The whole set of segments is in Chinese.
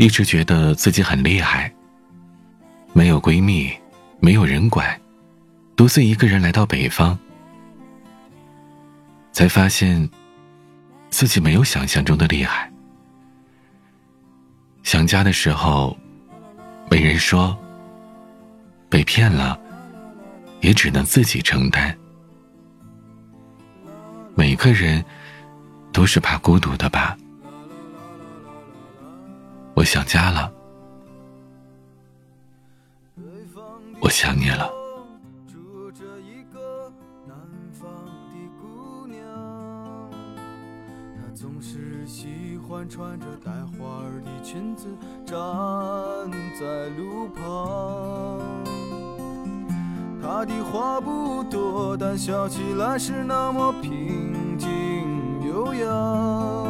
一直觉得自己很厉害，没有闺蜜，没有人管，独自一个人来到北方，才发现自己没有想象中的厉害。想家的时候，没人说，被骗了，也只能自己承担。每个人都是怕孤独的吧。我想家了，我想你了。住着一个南方的姑娘，她总是喜欢穿着带花儿的裙子站在路旁。她的话不多，但笑起来是那么平静悠扬。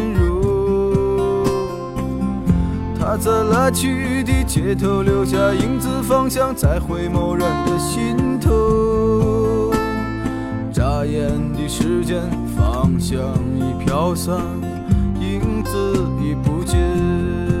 在来去的街头留下影子，方向在回眸人的心头。眨眼的时间，方向已飘散，影子已不见。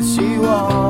希望。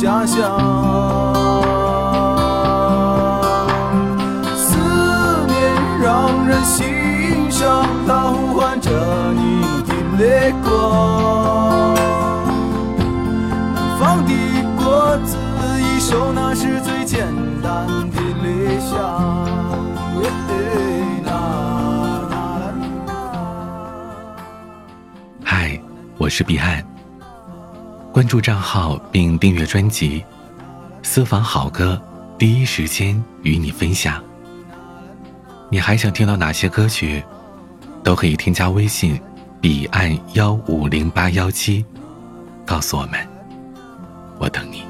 家乡，思念让人心伤，它呼唤着你的泪光。南方的果子一熟，那是最简单的理想。嗨，我是彼岸。关注账号并订阅专辑，私房好歌，第一时间与你分享。你还想听到哪些歌曲？都可以添加微信彼岸幺五零八幺七，告诉我们，我等你。